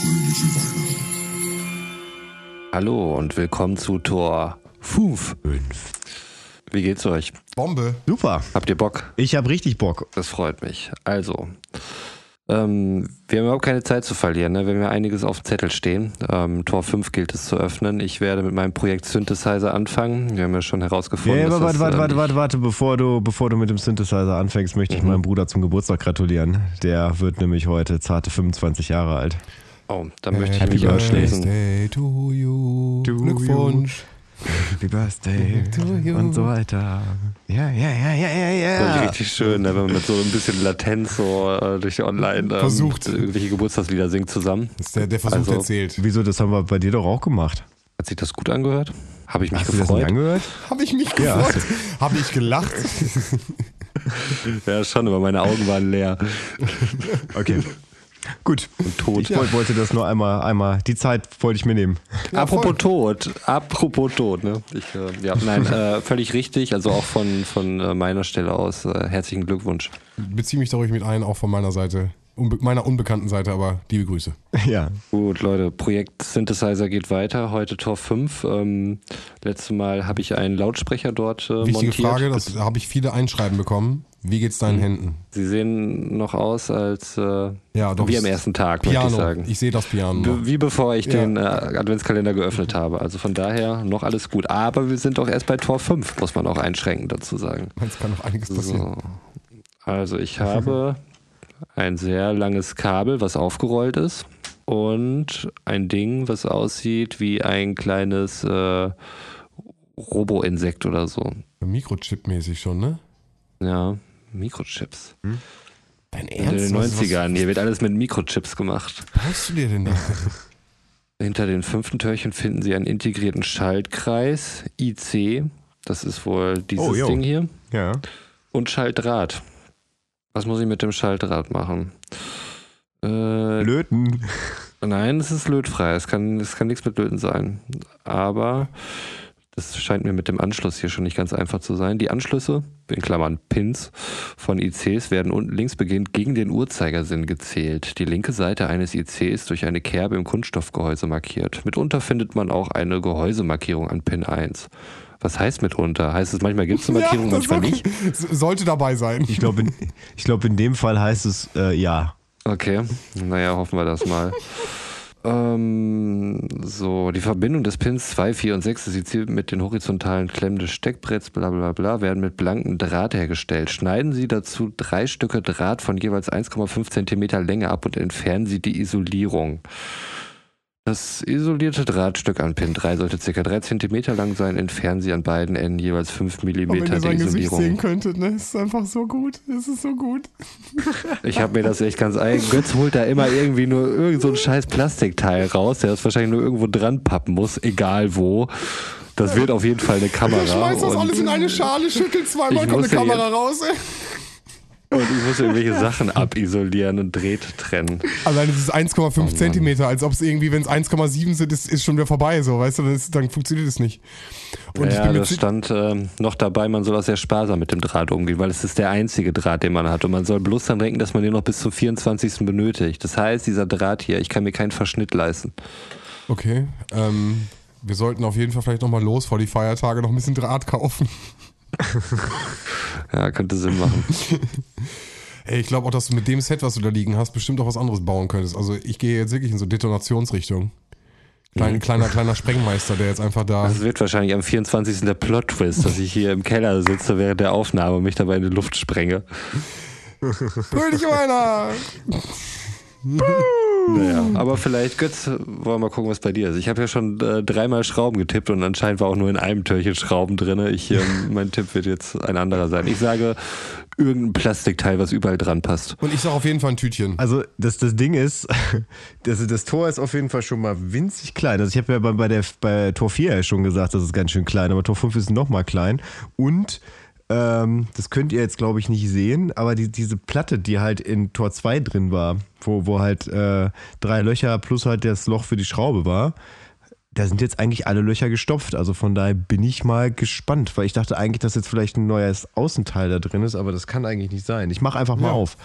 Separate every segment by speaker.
Speaker 1: fröhliche Weihnachten.
Speaker 2: Hallo und willkommen zu Tor 5. Wie geht's euch?
Speaker 3: Bombe.
Speaker 4: Super.
Speaker 2: Habt ihr Bock?
Speaker 4: Ich habe richtig Bock.
Speaker 2: Das freut mich. Also, ähm, wir haben überhaupt keine Zeit zu verlieren. Ne? Wir haben ja einiges auf dem Zettel stehen. Ähm, Tor 5 gilt es zu öffnen. Ich werde mit meinem Projekt Synthesizer anfangen. Wir haben ja schon herausgefunden,
Speaker 4: Ja,
Speaker 2: dass
Speaker 4: aber warte,
Speaker 2: das,
Speaker 4: warte,
Speaker 2: äh,
Speaker 4: warte, warte, warte, bevor du, bevor du mit dem Synthesizer anfängst, möchte ich meinem Bruder zum Geburtstag gratulieren. Der wird nämlich heute zarte 25 Jahre alt.
Speaker 2: Oh, dann möchte ich
Speaker 4: Happy
Speaker 2: mich anschließen.
Speaker 3: Birthday to you.
Speaker 4: To
Speaker 3: Glückwunsch.
Speaker 4: Happy Birthday und so weiter. Ja, ja, ja, ja, ja,
Speaker 2: Das ist
Speaker 4: ja.
Speaker 2: richtig schön, ne, wenn man mit so ein bisschen Latenz so äh, durch die Online ähm,
Speaker 3: Versucht.
Speaker 2: irgendwelche Geburtstagslieder singt zusammen.
Speaker 3: Das ist der, der Versuch,
Speaker 2: Also-
Speaker 3: der zählt.
Speaker 4: Wieso, das haben wir bei dir doch auch gemacht.
Speaker 2: Hat sich das gut angehört? Habe ich mich
Speaker 4: Hast du das nicht
Speaker 2: gefreut?
Speaker 4: angehört?
Speaker 3: Habe ich mich
Speaker 4: Ja.
Speaker 3: gefreut? Habe ich gelacht?
Speaker 2: Ja, schon, aber meine Augen waren leer
Speaker 4: Okay. Gut.
Speaker 2: und tot.
Speaker 4: Ich wollte- wollte das nur einmal, einmal, die Zeit wollte ich mir nehmen.
Speaker 3: Ja,
Speaker 2: apropos
Speaker 3: voll.
Speaker 2: Tod, apropos Tod, ne? Ich, äh, ja, nein, äh, völlig richtig. Also auch von, von äh, meiner Stelle aus äh, herzlichen Glückwunsch.
Speaker 3: Beziehe mich da ruhig mit ein, auch von meiner Seite. Unbe meiner unbekannten Seite, aber liebe Grüße.
Speaker 4: Ja.
Speaker 2: Gut, Leute, Projekt Synthesizer geht weiter. Heute Tor 5. Ähm, letztes Mal habe ich einen Lautsprecher dort äh,
Speaker 3: Wichtige
Speaker 2: montiert.
Speaker 3: Frage, das habe ich viele Einschreiben bekommen. Wie geht's deinen
Speaker 2: Mhm.
Speaker 3: Händen?
Speaker 2: Sie sehen noch aus als äh,
Speaker 3: Ja, doch.
Speaker 2: wie am ersten Tag, möchte ich
Speaker 3: Piano.
Speaker 2: sagen.
Speaker 3: Ich sehe das Piano.
Speaker 2: Be- Wie bevor ich
Speaker 3: Ja.
Speaker 2: den äh, Adventskalender geöffnet habe. Also von daher noch alles gut. Aber wir sind doch erst bei Tor 5, muss man auch einschränkend dazu sagen.
Speaker 3: Es kann noch einiges passieren.
Speaker 2: So. Also ich habe ein sehr langes Kabel, was aufgerollt ist. Und ein Ding, was aussieht wie ein kleines äh, Robo-Insekt oder so.
Speaker 3: Mikrochip-mäßig schon, ne?
Speaker 2: Ja, Mikrochips.
Speaker 3: Dein
Speaker 2: In den
Speaker 3: Was-
Speaker 2: 90ern. Hier wird alles mit Mikrochips gemacht.
Speaker 3: Was brauchst du dir denn da?
Speaker 2: Hinter den fünften Türchen finden Sie einen integrierten Schaltkreis, IC. Das ist wohl dieses
Speaker 4: Oh.
Speaker 2: Ding hier.
Speaker 4: Ja.
Speaker 2: Und Schaltdraht. Was muss ich mit dem Schaltdraht machen? Äh,
Speaker 4: Löten.
Speaker 2: nein, es ist lötfrei. Es kann, es kann nichts mit Löten sein. Aber das scheint mir mit dem Anschluss hier schon nicht ganz einfach zu sein. Die Anschlüsse, in Klammern Pins, von ICs werden unten links beginnend gegen den Uhrzeigersinn gezählt. Die linke Seite eines ICs ist durch eine Kerbe im Kunststoffgehäuse markiert. Mitunter findet man auch eine Gehäusemarkierung an Pin 1. Was heißt mitunter? Heißt es, manchmal gibt es eine Markierung,
Speaker 3: das
Speaker 2: manchmal nicht?
Speaker 3: Sollte dabei sein.
Speaker 4: Ich glaube, in, ich glaub, in dem Fall heißt es äh, ja.
Speaker 2: Okay, naja, hoffen wir das mal. ähm, so, die Verbindung des Pins 2, 4 und 6 des IC mit den horizontalen Klemmen des Steckbretts, bla bla bla, werden mit blankem Draht hergestellt. Schneiden Sie dazu drei Stücke Draht von jeweils 1,5 Zentimeter Länge ab und entfernen Sie die Isolierung. Das isolierte Drahtstück an Pin 3 sollte ca. 3 cm lang sein. Entfernen Sie an beiden Enden jeweils 5 mm
Speaker 3: Und wenn ihr
Speaker 2: der
Speaker 3: sein Gesicht sehen könntet, ne? Es ist einfach so gut. Es ist so gut.
Speaker 2: Ich habe mir das echt ganz eigen. Götz holt da immer irgendwie nur irgend so ein scheiß Plastikteil raus, der das wahrscheinlich nur irgendwo dran pappen muss, egal wo. Das wird auf jeden Fall eine Kamera.
Speaker 3: Schmeißt das
Speaker 2: und,
Speaker 3: alles in eine Schale, schüttelt zweimal,
Speaker 2: Ich
Speaker 3: kommt eine Kamera raus.
Speaker 2: Und ich muss irgendwelche Sachen abisolieren und Dräht trennen.
Speaker 3: Allein das ist
Speaker 2: Oh
Speaker 3: 1,5 Zentimeter, als ob es irgendwie, wenn es 1,7 sind, ist, ist schon wieder vorbei, so, weißt du, dann, ist, dann funktioniert es nicht. Und ich
Speaker 2: ja, das stand ähm, noch dabei, man soll auch sehr sparsam mit dem Draht umgehen, weil es ist der einzige Draht, den man hat. Und man soll bloß dann denken, dass man den noch bis zum 24. benötigt. Das heißt, dieser Draht hier, ich kann mir keinen Verschnitt leisten.
Speaker 3: Okay, ähm, wir sollten auf jeden Fall vielleicht nochmal los vor die Feiertage noch ein bisschen Draht kaufen.
Speaker 2: Ja, könnte Sinn machen.
Speaker 3: Ey, ich glaube auch, dass du mit dem Set, was du da liegen hast, bestimmt auch was anderes bauen könntest. Also ich gehe jetzt wirklich in so Detonationsrichtung. Klein,
Speaker 2: Mhm.
Speaker 3: Kleiner, kleiner Sprengmeister, der jetzt einfach da.
Speaker 2: Das wird wahrscheinlich am 24. der Plot-Twist, dass ich hier im Keller sitze während der Aufnahme und mich dabei in die Luft sprenge.
Speaker 3: Fröhliche Weihnachten!
Speaker 2: Naja, aber vielleicht, Götz, wollen wir mal gucken, was bei dir ist. Ich habe ja schon äh, dreimal Schrauben getippt und anscheinend war auch nur in einem Türchen Schrauben drin. Ich, ähm, mein Tipp wird jetzt ein anderer sein. Ich sage irgendein Plastikteil, was überall dran passt.
Speaker 3: Und ich sag auf jeden Fall ein Tütchen.
Speaker 4: Also das, das Ding ist, das, das Tor ist auf jeden Fall schon mal winzig klein. Also ich habe ja bei, bei, der, bei Tor 4 ja schon gesagt, das ist ganz schön klein, aber Tor 5 ist noch mal klein. Und ähm, das könnt ihr jetzt, glaube ich, nicht sehen, aber die, diese Platte, die halt in Tor 2 drin war, wo, wo halt äh, drei Löcher plus halt das Loch für die Schraube war, da sind jetzt eigentlich alle Löcher gestopft. Also von daher bin ich mal gespannt, weil ich dachte eigentlich, dass jetzt vielleicht ein neues Außenteil da drin ist, aber das kann eigentlich nicht sein. Ich mache einfach mal
Speaker 3: Ja.
Speaker 4: auf.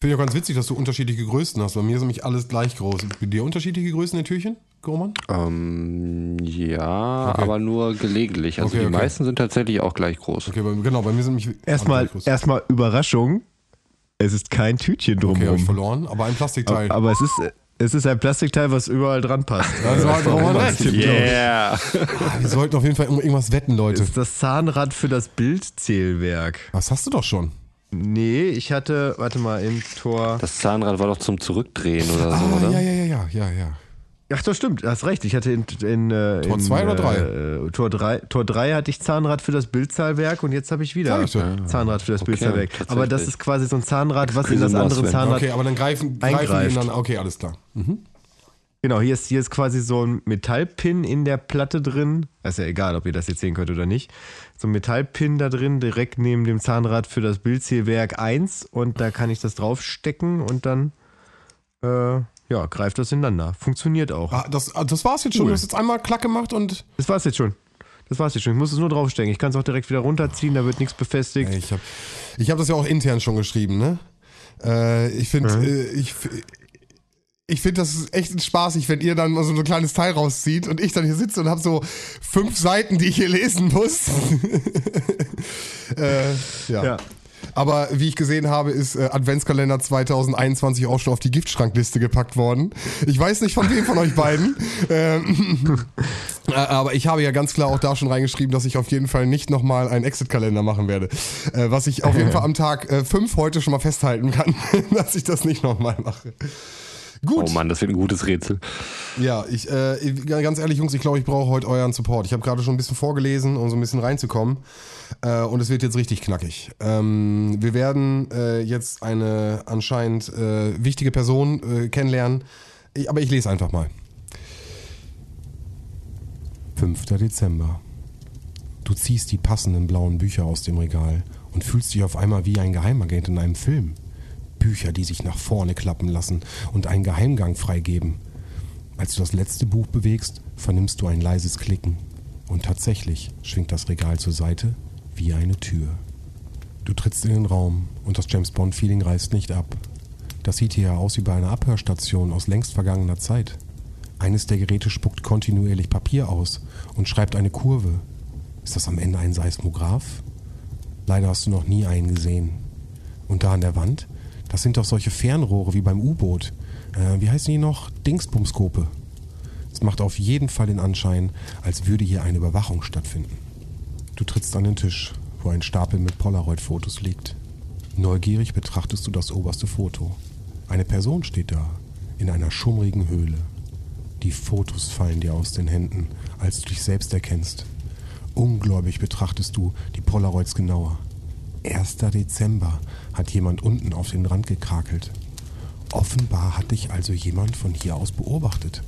Speaker 3: Finde ich auch ganz witzig, dass du unterschiedliche Größen hast. Bei mir ist nämlich alles gleich groß. Bei dir unterschiedliche Größen in Türchen, Roman?
Speaker 2: Ähm, ja,
Speaker 3: Okay.
Speaker 2: aber nur gelegentlich. Also
Speaker 3: Okay,
Speaker 2: die
Speaker 3: okay.
Speaker 2: meisten sind tatsächlich auch gleich groß.
Speaker 3: Okay, bei, genau, bei mir sind nämlich
Speaker 4: Erstmal, erstmal Überraschung. Es ist kein Tütchen
Speaker 3: Okay, habe ich
Speaker 4: drumherum.
Speaker 3: verloren, aber ein Plastikteil.
Speaker 4: aber es ist, es ist ein Plastikteil, was überall dran passt.
Speaker 3: Also hat Roman recht.
Speaker 2: Yeah!
Speaker 3: Ah, Wir sollten auf jeden Fall irgendwas wetten,
Speaker 4: Das
Speaker 3: Leute.
Speaker 4: ist das Zahnrad für das Bildzählwerk.
Speaker 3: Das hast du doch schon.
Speaker 4: Nee, ich hatte, warte mal, im Tor.
Speaker 2: Das Zahnrad war doch zum Zurückdrehen oder so,
Speaker 3: Ah,
Speaker 2: oder?
Speaker 3: ja, ja, ja, ja, ja, ja.
Speaker 4: Ach, das stimmt, hast recht. Ich hatte in, in äh,
Speaker 3: Tor
Speaker 4: in,
Speaker 3: zwei oder drei?
Speaker 4: Äh, Tor 3 Tor drei hatte ich Zahnrad für das Bildzahlwerk und jetzt habe ich wieder
Speaker 3: ich.
Speaker 4: Zahnrad für das
Speaker 2: Okay,
Speaker 4: Bildzahlwerk. Aber das ist quasi so ein Zahnrad, was in das andere. Zahnrad.
Speaker 3: Okay, aber dann greifen, greifen die
Speaker 4: Eingreift.
Speaker 3: ineinander. Okay, alles klar.
Speaker 4: Genau, hier ist, hier ist quasi so ein Metallpin in der Platte drin. Ist ja egal, ob ihr das jetzt sehen könnt oder nicht. So ein Metallpin da drin, direkt neben dem Zahnrad für das Bildzählwerk 1 und da kann ich das draufstecken und dann äh, ja, greift das ineinander. Funktioniert auch.
Speaker 3: Ah, das, ah, das war's jetzt schon.
Speaker 4: Cool.
Speaker 3: Du hast jetzt einmal Klack gemacht und.
Speaker 4: Das war's jetzt schon. Das war's jetzt schon. Ich muss es nur draufstecken. Ich kann es auch direkt wieder runterziehen, da wird nichts befestigt.
Speaker 3: Ich habe ich hab das ja auch intern schon geschrieben, ne? Äh, ich finde,
Speaker 4: Mhm.
Speaker 3: äh, ich, ich finde, das ist echt spaßig, wenn ihr dann mal so ein kleines Teil rauszieht und ich dann hier sitze und habe so fünf Seiten, die ich hier lesen muss. äh, ja.
Speaker 4: Ja.
Speaker 3: Aber wie ich gesehen habe, ist äh, Adventskalender 2021 auch schon auf die Giftschrankliste gepackt worden. Ich weiß nicht von wem von euch beiden. Ähm, äh, aber ich habe ja ganz klar auch da schon reingeschrieben, dass ich auf jeden Fall nicht nochmal einen Exit-Kalender machen werde. Äh, was ich auf jeden Fall am Tag 5 heute schon mal festhalten kann, dass ich das nicht nochmal mache. Gut.
Speaker 2: Oh Mann, das wird ein gutes Rätsel.
Speaker 3: Ja, ich, äh, ganz ehrlich, Jungs, ich glaube, ich brauche heute euren Support. Ich habe gerade schon ein bisschen vorgelesen, um so ein bisschen reinzukommen. Äh, und es wird jetzt richtig knackig. Ähm, wir werden äh, jetzt eine anscheinend äh, wichtige Person äh, kennenlernen. Ich, aber ich lese einfach mal. 5. Dezember. Du ziehst die passenden blauen Bücher aus dem Regal und fühlst dich auf einmal wie ein Geheimagent in einem Film. Bücher, die sich nach vorne klappen lassen und einen Geheimgang freigeben. Als du das letzte Buch bewegst, vernimmst du ein leises Klicken. Und tatsächlich schwingt das Regal zur Seite wie eine Tür. Du trittst in den Raum und das James Bond-Feeling reißt nicht ab. Das sieht hier aus wie bei einer Abhörstation aus längst vergangener Zeit. Eines der Geräte spuckt kontinuierlich Papier aus und schreibt eine Kurve. Ist das am Ende ein Seismograph? Leider hast du noch nie einen gesehen. Und da an der Wand, das sind doch solche Fernrohre wie beim U-Boot. Äh, wie heißen die noch? Dingsbumskope. Es macht auf jeden Fall den Anschein, als würde hier eine Überwachung stattfinden. Du trittst an den Tisch, wo ein Stapel mit Polaroid-Fotos liegt. Neugierig betrachtest du das oberste Foto. Eine Person steht da, in einer schummrigen Höhle. Die Fotos fallen dir aus den Händen, als du dich selbst erkennst. Ungläubig betrachtest du die Polaroids genauer. 1. Dezember hat jemand unten auf den Rand gekrakelt. Offenbar hat dich also jemand von hier aus beobachtet.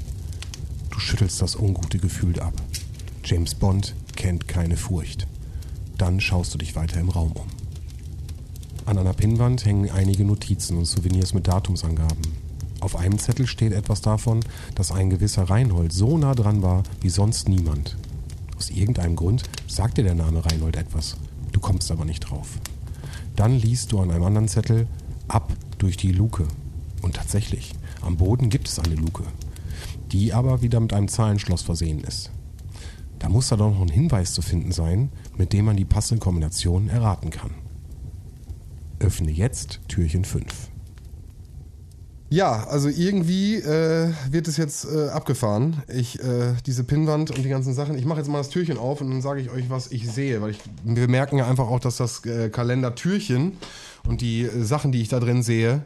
Speaker 3: Du schüttelst das ungute Gefühl ab. James Bond kennt keine Furcht. Dann schaust du dich weiter im Raum um. An einer Pinnwand hängen einige Notizen und Souvenirs mit Datumsangaben. Auf einem Zettel steht etwas davon, dass ein gewisser Reinhold so nah dran war wie sonst niemand. Aus irgendeinem Grund sagt dir der Name Reinhold etwas. Kommst aber nicht drauf. Dann liest du an einem anderen Zettel ab durch die Luke. Und tatsächlich, am Boden gibt es eine Luke, die aber wieder mit einem Zahlenschloss versehen ist. Da muss da doch noch ein Hinweis zu finden sein, mit dem man die passende Kombination erraten kann. Öffne jetzt Türchen 5. Ja, also irgendwie äh, wird es jetzt äh, abgefahren. Ich, äh, diese Pinnwand und die ganzen Sachen. Ich mache jetzt mal das Türchen auf und dann sage ich euch, was ich sehe. Weil ich, wir merken ja einfach auch, dass das äh, Kalendertürchen und die äh, Sachen, die ich da drin sehe,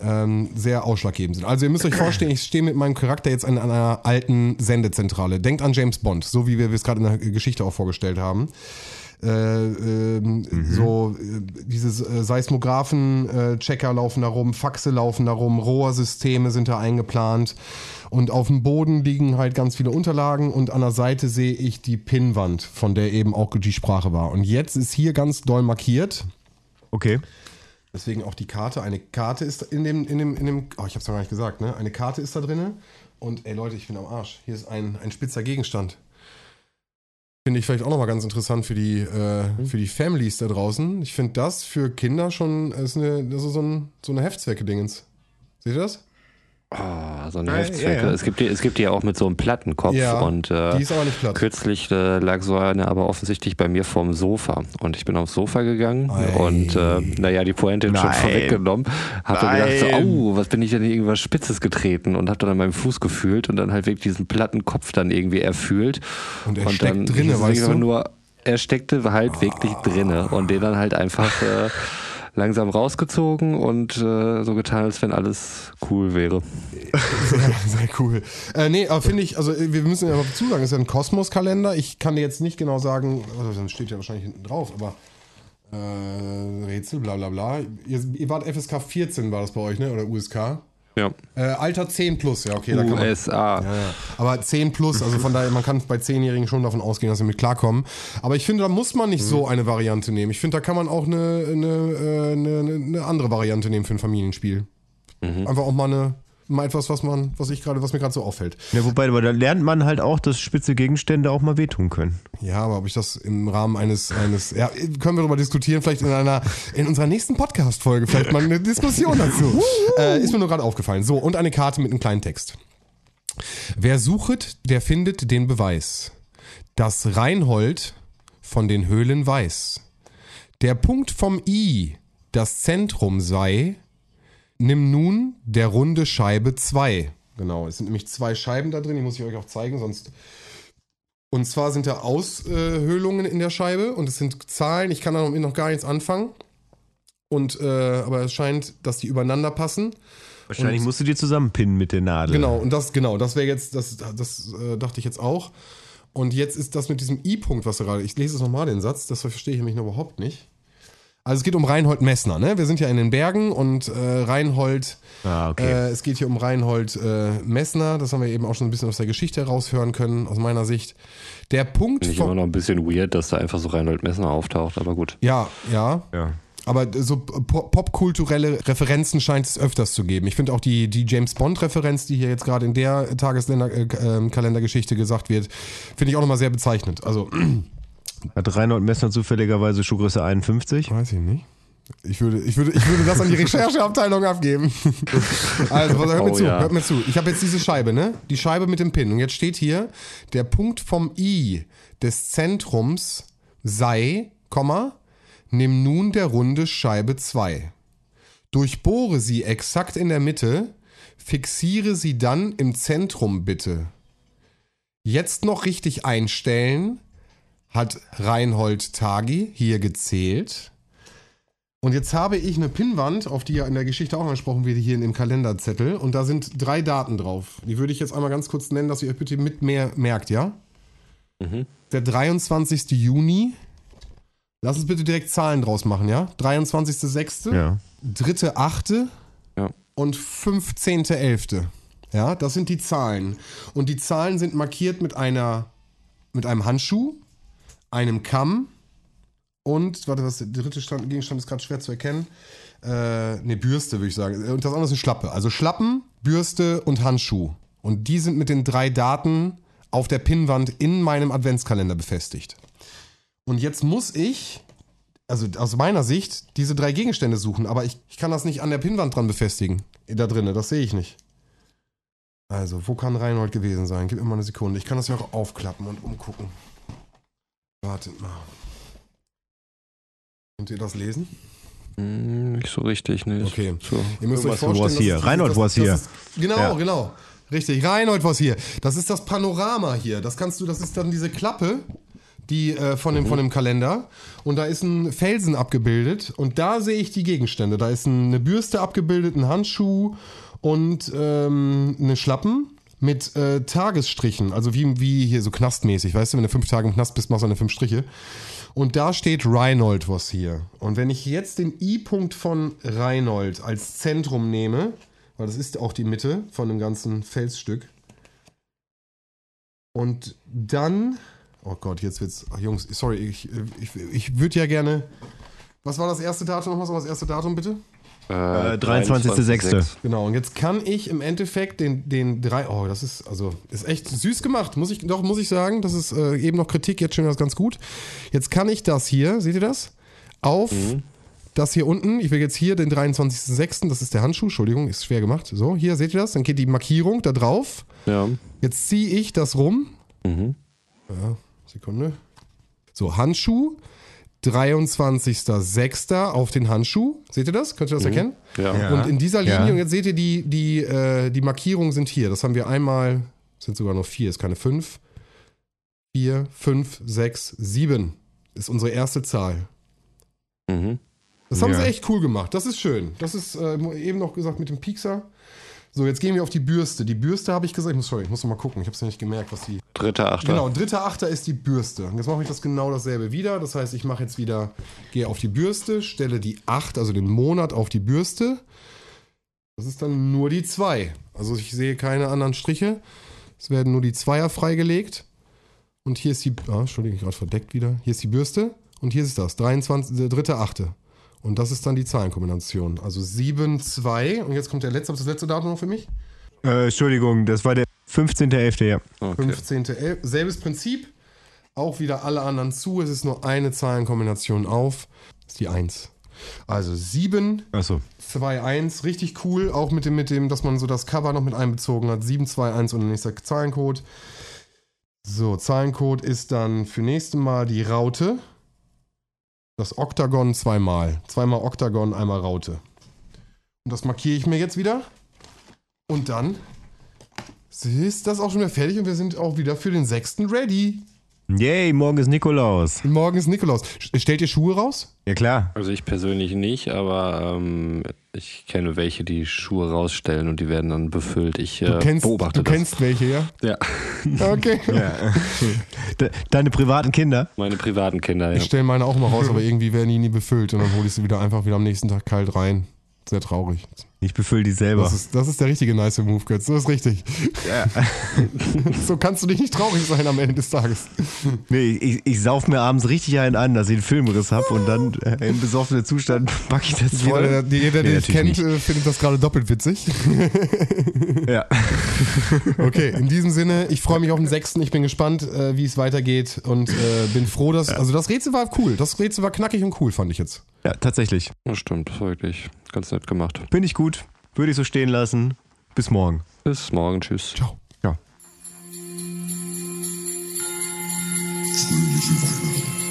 Speaker 3: ähm, sehr ausschlaggebend sind. Also ihr müsst euch vorstellen, ich stehe mit meinem Charakter jetzt an einer alten Sendezentrale. Denkt an James Bond, so wie wir es gerade in der Geschichte auch vorgestellt haben. Äh, ähm, So äh, diese äh, Seismographen-Checker laufen da rum, Faxe laufen da rum, Rohrsysteme sind da eingeplant und auf dem Boden liegen halt ganz viele Unterlagen und an der Seite sehe ich die Pinnwand, von der eben auch die Sprache war. Und jetzt ist hier ganz doll markiert.
Speaker 4: Okay.
Speaker 3: Deswegen auch die Karte. Eine Karte ist in dem, in dem, in dem, oh, ich hab's ja gar nicht gesagt, ne? Eine Karte ist da drinne. Und ey Leute, ich bin am Arsch. Hier ist ein, ein spitzer Gegenstand. Finde ich vielleicht auch nochmal ganz interessant für die, äh,
Speaker 4: Mhm.
Speaker 3: für die Families da draußen. Ich finde das für Kinder schon ist eine, das ist so, ein, so eine Heftzwecke-Dingens. Seht ihr das?
Speaker 2: Oh, so eine
Speaker 4: Ja,
Speaker 2: Heftzwecke.
Speaker 4: ja, ja.
Speaker 2: Es, gibt die, es gibt die ja auch mit so einem Plattenkopf.
Speaker 3: Ja,
Speaker 2: und äh,
Speaker 3: Die ist aber nicht platt.
Speaker 2: kürzlich äh, lag so eine aber offensichtlich bei mir vorm Sofa. Und ich bin aufs Sofa gegangen
Speaker 3: Ei.
Speaker 2: und äh, naja, die Pointe schon
Speaker 4: Nein.
Speaker 2: vorweggenommen. Hab dann gedacht, so,
Speaker 4: Nein.
Speaker 2: au, was bin ich denn irgendwas Spitzes getreten und hab dann an meinem Fuß gefühlt und dann halt wirklich diesen Plattenkopf dann irgendwie erfühlt.
Speaker 3: Und er
Speaker 2: dann
Speaker 3: steckt drinne,
Speaker 2: hieß es
Speaker 3: weißt du?
Speaker 2: Nur, er steckte halt wirklich drinne und den dann halt einfach äh, langsam rausgezogen und äh, so getan, als wenn alles cool wäre.
Speaker 3: Sehr, sehr cool. Äh, nee, aber finde ich, also wir müssen ja noch dazu sagen, es ist ja ein Kosmos-Kalender. Ich kann dir jetzt nicht genau sagen, also dann steht ja wahrscheinlich hinten drauf, aber äh, Rätsel, bla bla bla. Ihr, ihr wart FSK 14, war das bei euch, ne? Oder USK?
Speaker 2: Ja.
Speaker 3: Äh, Alter 10 plus, ja, okay, da kann man.
Speaker 2: USA.
Speaker 3: Ja, ja. Aber 10 plus, also von daher, man kann bei 10-Jährigen schon davon ausgehen, dass sie mit klarkommen. Aber ich finde, da muss man nicht so eine Variante nehmen. Ich finde, da kann man auch eine, eine, äh, eine, eine andere Variante nehmen für ein Familienspiel. Einfach auch mal eine, mal etwas, was man, was ich gerade, was mir gerade so auffällt.
Speaker 4: Ja, wobei, aber da lernt man halt auch, dass spitze Gegenstände auch mal wehtun können.
Speaker 3: Ja, aber ob ich das im Rahmen eines, eines, ja, können wir darüber diskutieren, vielleicht in einer, in unserer nächsten Podcast-Folge, vielleicht mal eine Diskussion dazu. äh, ist mir nur gerade aufgefallen. So, und eine Karte mit einem kleinen Text. Wer suchet, der findet den Beweis. Das Reinhold von den Höhlen weiß. Der Punkt vom I, das Zentrum sei, nimm nun der runde Scheibe 2. Genau, es sind nämlich zwei Scheiben da drin, die muss ich euch auch zeigen, sonst und zwar sind da Aushöhlungen in der Scheibe und es sind Zahlen. Ich kann da noch, noch gar nichts anfangen. Und äh, aber es scheint, dass die übereinander passen.
Speaker 4: Wahrscheinlich
Speaker 3: Und-
Speaker 4: musst du dir zusammenpinnen mit der Nadel.
Speaker 3: Genau, und das, genau, das wäre jetzt, das, das äh, dachte ich jetzt auch. Und jetzt ist das mit diesem I-Punkt, was gerade, ich lese es nochmal den Satz, das verstehe ich nämlich noch überhaupt nicht. Also es geht um Reinhold Messner, ne? Wir sind ja in den Bergen und äh, Reinhold,
Speaker 4: Ah, okay.
Speaker 3: äh, es geht hier um Reinhold äh, Messner, das haben wir eben auch schon ein bisschen aus der Geschichte heraushören können, aus meiner Sicht. Der Punkt
Speaker 2: Finde ich immer noch ein bisschen weird, dass da einfach so Reinhold Messner auftaucht, aber gut.
Speaker 3: ja, ja,
Speaker 4: ja.
Speaker 3: Aber so po- popkulturelle Referenzen scheint es öfters zu geben. Ich finde auch die, die James Bond-Referenz, die hier jetzt gerade in der Tageskalendergeschichte gesagt wird, finde ich auch nochmal sehr bezeichnend. Also,
Speaker 4: Hat Reinhold Messner zufälligerweise Schuhgröße 51?
Speaker 3: weiß ich nicht. Ich würde, ich würde, ich würde das an die Rechercheabteilung abgeben. Also, hört mir
Speaker 2: Oh,
Speaker 3: zu,
Speaker 2: ja.
Speaker 3: hört mir zu. Ich habe jetzt diese Scheibe, ne? Die Scheibe mit dem Pin. Und jetzt steht hier, der Punkt vom I des Zentrums sei, Komma, nimm nun der runde Scheibe 2. Durchbohre sie exakt in der Mitte, fixiere sie dann im Zentrum bitte. Jetzt noch richtig einstellen, hat Reinhold Tagi hier gezählt. Und jetzt habe ich eine Pinnwand, auf die ja in der Geschichte auch angesprochen wird, hier in dem Kalenderzettel. Und da sind drei Daten drauf. Die würde ich jetzt einmal ganz kurz nennen, dass ihr euch bitte mit mehr merkt, ja? Der 23. Juni. Lass uns bitte direkt Zahlen draus machen, ja? 23.06.
Speaker 4: Ja.
Speaker 3: 3.8.
Speaker 2: Ja.
Speaker 3: und 15.11. Ja, das sind die Zahlen. Und die Zahlen sind markiert mit einer, mit einem Handschuh, einem Kamm und, warte, was der dritte Stand, Gegenstand ist gerade schwer zu erkennen. Äh, eine Bürste, würde ich sagen. Und das andere ist eine Schlappe. Also Schlappen, Bürste und Handschuh. Und die sind mit den drei Daten auf der Pinnwand in meinem Adventskalender befestigt. Und jetzt muss ich also aus meiner Sicht, diese drei Gegenstände suchen, aber ich, ich kann das nicht an der Pinnwand dran befestigen. Da drinnen, das sehe ich nicht. Also, wo kann Reinhold gewesen sein? Gib mir mal eine Sekunde. Ich kann das ja auch aufklappen und umgucken. Wartet mal. Könnt ihr das lesen?
Speaker 2: Hm, nicht so richtig, ne?
Speaker 3: Okay.
Speaker 2: So.
Speaker 3: Ihr müsst euch vorstellen,
Speaker 4: was hier. Reinhold
Speaker 3: das
Speaker 4: hier.
Speaker 3: Ist, genau,
Speaker 4: Ja.
Speaker 3: genau. Richtig, Reinhold was hier. Das ist das Panorama hier. Das kannst du, das ist dann diese Klappe, die äh, von, dem, von dem Kalender. Und da ist ein Felsen abgebildet. Und da sehe ich die Gegenstände. Da ist eine Bürste abgebildet, ein Handschuh und ähm, eine Schlappen mit äh, Tagesstrichen. Also wie, wie hier so knastmäßig. Weißt du, wenn du fünf Tage im Knast bist, machst du eine fünf Striche. Und da steht Reinhold was hier. Und wenn ich jetzt den I-Punkt von Reinhold als Zentrum nehme, weil das ist auch die Mitte von dem ganzen Felsstück. Und dann, oh Gott, jetzt wird's, ach Jungs, sorry, ich, ich, ich würde ja gerne, was war das erste Datum nochmal, so das erste Datum bitte?
Speaker 4: Äh, 23.06.
Speaker 3: Genau, und jetzt kann ich im Endeffekt den, den drei, oh, das ist, also, ist echt süß gemacht, muss ich, doch, muss ich sagen, das ist äh, eben noch Kritik, jetzt schon das ganz gut. Jetzt kann ich das hier, seht ihr das? Auf das hier unten, ich will jetzt hier den 23.06., das ist der Handschuh, Entschuldigung, ist schwer gemacht. So, hier seht ihr das, dann geht die Markierung da drauf.
Speaker 2: Ja.
Speaker 3: Jetzt ziehe ich das rum.
Speaker 2: Mhm.
Speaker 3: Ja, Sekunde. So, Handschuh, 23.06. auf den Handschuh. Seht ihr das? Könnt ihr das erkennen?
Speaker 2: Ja.
Speaker 4: Ja.
Speaker 3: Und in dieser Linie,
Speaker 4: Ja.
Speaker 3: und jetzt seht ihr, die, die, äh, die Markierungen sind hier. Das haben wir einmal, sind sogar noch vier, ist keine fünf. Vier, fünf, sechs, sieben ist unsere erste Zahl.
Speaker 2: Mhm.
Speaker 3: Das haben
Speaker 4: Ja.
Speaker 3: sie echt cool gemacht. Das ist schön. Das ist äh, eben noch gesagt mit dem Piekser. So, jetzt gehen wir auf die Bürste. Die Bürste habe ich gesagt, ich muss, sorry, ich muss noch mal gucken. Ich habe es ja nicht gemerkt, was die.
Speaker 2: Dritter, achter.
Speaker 3: Genau, dritter Achter ist die Bürste. Und jetzt mache ich das genau dasselbe wieder. Das heißt, ich mache jetzt wieder, gehe auf die Bürste, stelle die 8, also den Monat auf die Bürste. Das ist dann nur die 2. Also ich sehe keine anderen Striche. Es werden nur die Zweier freigelegt. Und hier ist die, ah, Entschuldigung, gerade verdeckt wieder. Hier ist die Bürste und hier ist das, 23, der dritte Achte. Und das ist dann die Zahlenkombination. Also 7, 2. Und jetzt kommt der letzte, das letzte Datum noch für mich?
Speaker 4: Äh, Entschuldigung, das war der 15.11., ja.
Speaker 2: Okay.
Speaker 3: 15.11. Selbes Prinzip. Auch wieder alle anderen zu. Es ist nur eine Zahlenkombination auf. Das ist die 1. Also 7,
Speaker 4: Achso.
Speaker 3: 2, 1. Richtig cool. Auch mit dem, mit dem, dass man so das Cover noch mit einbezogen hat. 7, 2, 1 und der nächste Zahlencode. So, Zahlencode ist dann für nächstes Mal die Raute. Das Oktagon zweimal. Zweimal Oktagon, einmal Raute. Und das markiere ich mir jetzt wieder. Und dann ist das auch schon wieder fertig und wir sind auch wieder für den 6. ready.
Speaker 4: Yay, morgen ist Nikolaus.
Speaker 3: Morgen ist Nikolaus. Stellt ihr Schuhe raus?
Speaker 4: Ja, klar.
Speaker 2: Also ich persönlich nicht, aber ähm, ich kenne welche, die Schuhe rausstellen und die werden dann befüllt. Ich
Speaker 3: Du
Speaker 2: äh,
Speaker 3: kennst,
Speaker 2: beobachte
Speaker 3: du kennst welche, ja?
Speaker 2: das. Ja,
Speaker 3: Okay.
Speaker 4: Ja. De deine privaten Kinder?
Speaker 2: meine privaten Kinder, ja.
Speaker 3: Ich stelle meine auch mal raus, aber irgendwie werden die nie befüllt und dann hole ich sie wieder einfach wieder am nächsten Tag kalt rein. Sehr traurig.
Speaker 4: Ich befülle die selber.
Speaker 3: Das ist, das ist der richtige nice Move, Götz. Das ist richtig.
Speaker 4: Ja.
Speaker 3: So kannst du dich nicht traurig sein am Ende des Tages.
Speaker 4: Nee, ich, ich sauf mir abends richtig einen an, dass ich einen Filmriss hab und dann äh, im besoffenen Zustand pack ich das
Speaker 3: Jeder,
Speaker 4: voll.
Speaker 3: der, jeder, der
Speaker 4: Nee,
Speaker 3: dich kennt,
Speaker 4: natürlich
Speaker 3: äh, findet das gerade doppelt witzig.
Speaker 4: Ja.
Speaker 3: Okay, in diesem Sinne, ich freue mich auf den 6. Ich bin gespannt, äh, wie es weitergeht und äh, bin froh, dass. Also, das Rätsel war cool. Das Rätsel war knackig und cool, fand ich jetzt.
Speaker 4: Ja, tatsächlich.
Speaker 2: Das stimmt, wirklich ganz nett gemacht.
Speaker 4: Finde ich gut. Würde ich so stehen lassen. Bis morgen.
Speaker 2: Bis morgen, tschüss.
Speaker 3: Ciao.
Speaker 4: Ciao.
Speaker 1: Fröhliche Weihnachten.